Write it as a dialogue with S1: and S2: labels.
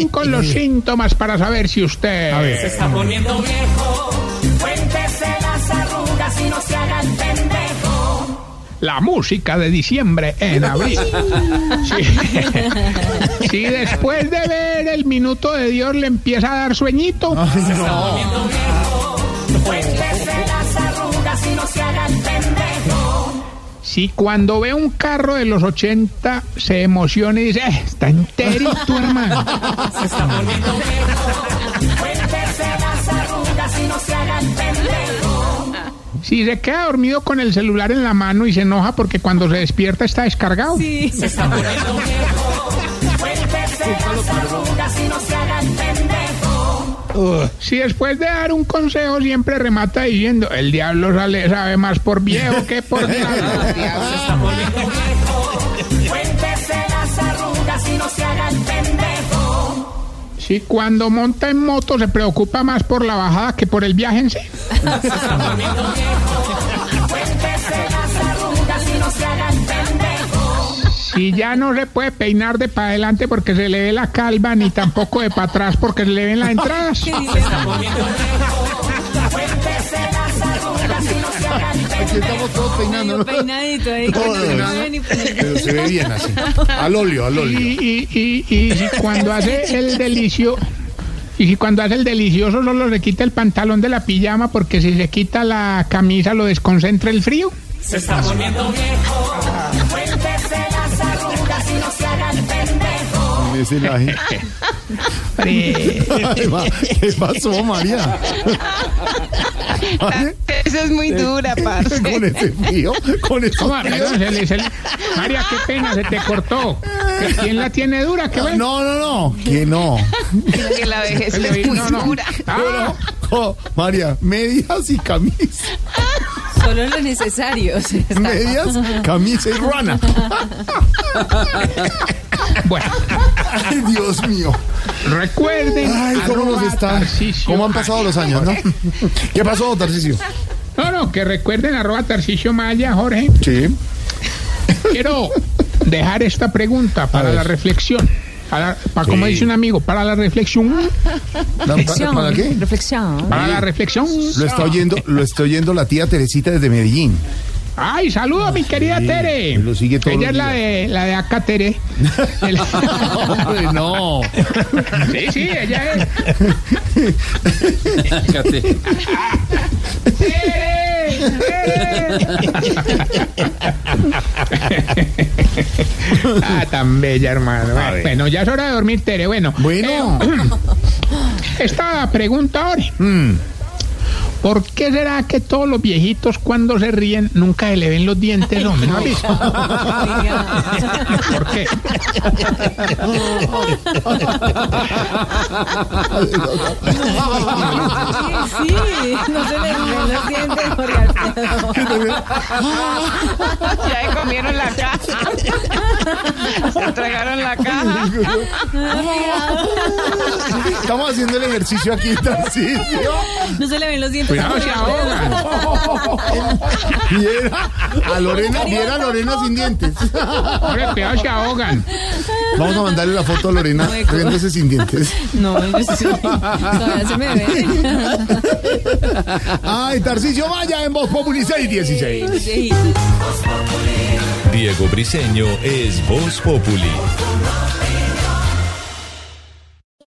S1: Recuerden con los síntomas para saber si usted...
S2: A ver.
S3: Se está poniendo viejo. Cuéntese las arrugas y no se haga el pendejo.
S1: La música de diciembre en abril. Si, si después de ver el minuto de Dios le empieza a dar sueñito,
S3: Poniendo viejo.
S1: Si cuando ve un carro de los 80 se emociona y dice, "Eh, está enterito, hermano.
S3: Se está poniendo viejo. Cuéntese las arrugas y no se haga el pendejo.
S1: Si se queda dormido con el celular en la mano y se enoja porque cuando se despierta está descargado.
S3: Se está poniendo viejo. Cuéntese las arrugas y no se haga
S1: Si después de dar un consejo siempre remata diciendo, el diablo sale, sabe más por viejo que por diablo.
S3: Poniendo viejo. Cuéntese las arrugas y no se haga el pendejo.
S1: Si cuando monta en moto se preocupa más por la bajada que por el viaje en sí. Si ya no se puede peinar de para adelante porque se le ve la calva, ni tampoco de para atrás porque se le ven las entradas.
S3: Y se
S2: Aquí estamos todos peinando.
S4: Peinadito ahí.
S2: Pero se ve bien así. Al óleo, al
S1: Y,
S2: óleo.
S1: y, y, y si cuando hace el delicio... Y si cuando hace el delicioso solo se quita el pantalón de la pijama porque si se quita la camisa lo desconcentra el frío.
S3: Se está poniendo viejo. Y no se haga el pendejo.
S2: Ese laje. ¿Qué pasó, María?
S4: Eso es muy dura, parce.
S2: Con ese frío, con ese frío.
S1: María, qué pena, se te cortó. ¿Que ¿Quién la tiene dura? ¿Qué?
S2: No, no, no, que no.
S4: Que la vejez es muy
S1: no, no.
S4: dura.
S1: Ah,
S2: Oh, María, medias y camisa.
S4: Solo lo necesario.
S2: Medias, camisa y ruana.
S1: bueno,
S2: Ay, Dios mío.
S1: recuerden.
S2: Ay, cómo nos están. ¿Cómo han
S1: Maya.
S2: pasado los años, no? ¿Qué pasó, Tarcisio?
S1: No, no, que recuerden arroba Tarcisio Maya, Jorge.
S2: Sí.
S1: Quiero dejar esta pregunta para la reflexión. Para, para- como dice un amigo, para la reflexión.
S2: ¿Para, para qué?
S4: Reflexión.
S1: Para la reflexión.
S2: Lo está oyendo, lo está oyendo la tía Teresita desde Medellín.
S1: Ay, saludo a mi querida
S2: Sí,
S1: Tere.
S2: lo sigue todos
S1: Ella es la de, la de acá, Tere. El-
S2: Hombre, no.
S1: sí, sí, ella es. ¡Tere! Ah, tan bella, hermano. Bueno, ya es hora de dormir, Tere. Bueno,
S2: Bueno.
S1: eh, esta pregunta ahora.
S2: Mm.
S1: ¿Por qué será que todos los viejitos cuando se ríen nunca se le ven los dientes, hombre? ¿No has visto? ¿Por qué?
S4: Sí, no se le ven los dientes, Jorge Alfredo. Ya le comieron la caja. Se tragaron la caja.
S2: Estamos haciendo el ejercicio aquí, Tarcisio.
S4: No se le ven los dientes. a
S1: Cuidado, se ahogan.
S2: Viera a Lorena, viera a Lorena sin dientes.
S1: Hombre, cuidado, se ahogan.
S2: Vamos a mandarle la foto a Lorena riéndose sin dientes.
S4: No, yo sí. Todavía se me ve.
S2: Ay, Tarcisio, vaya en Voz Populi 616.
S4: Viejitos.
S5: Diego Briseño es Voz Populi.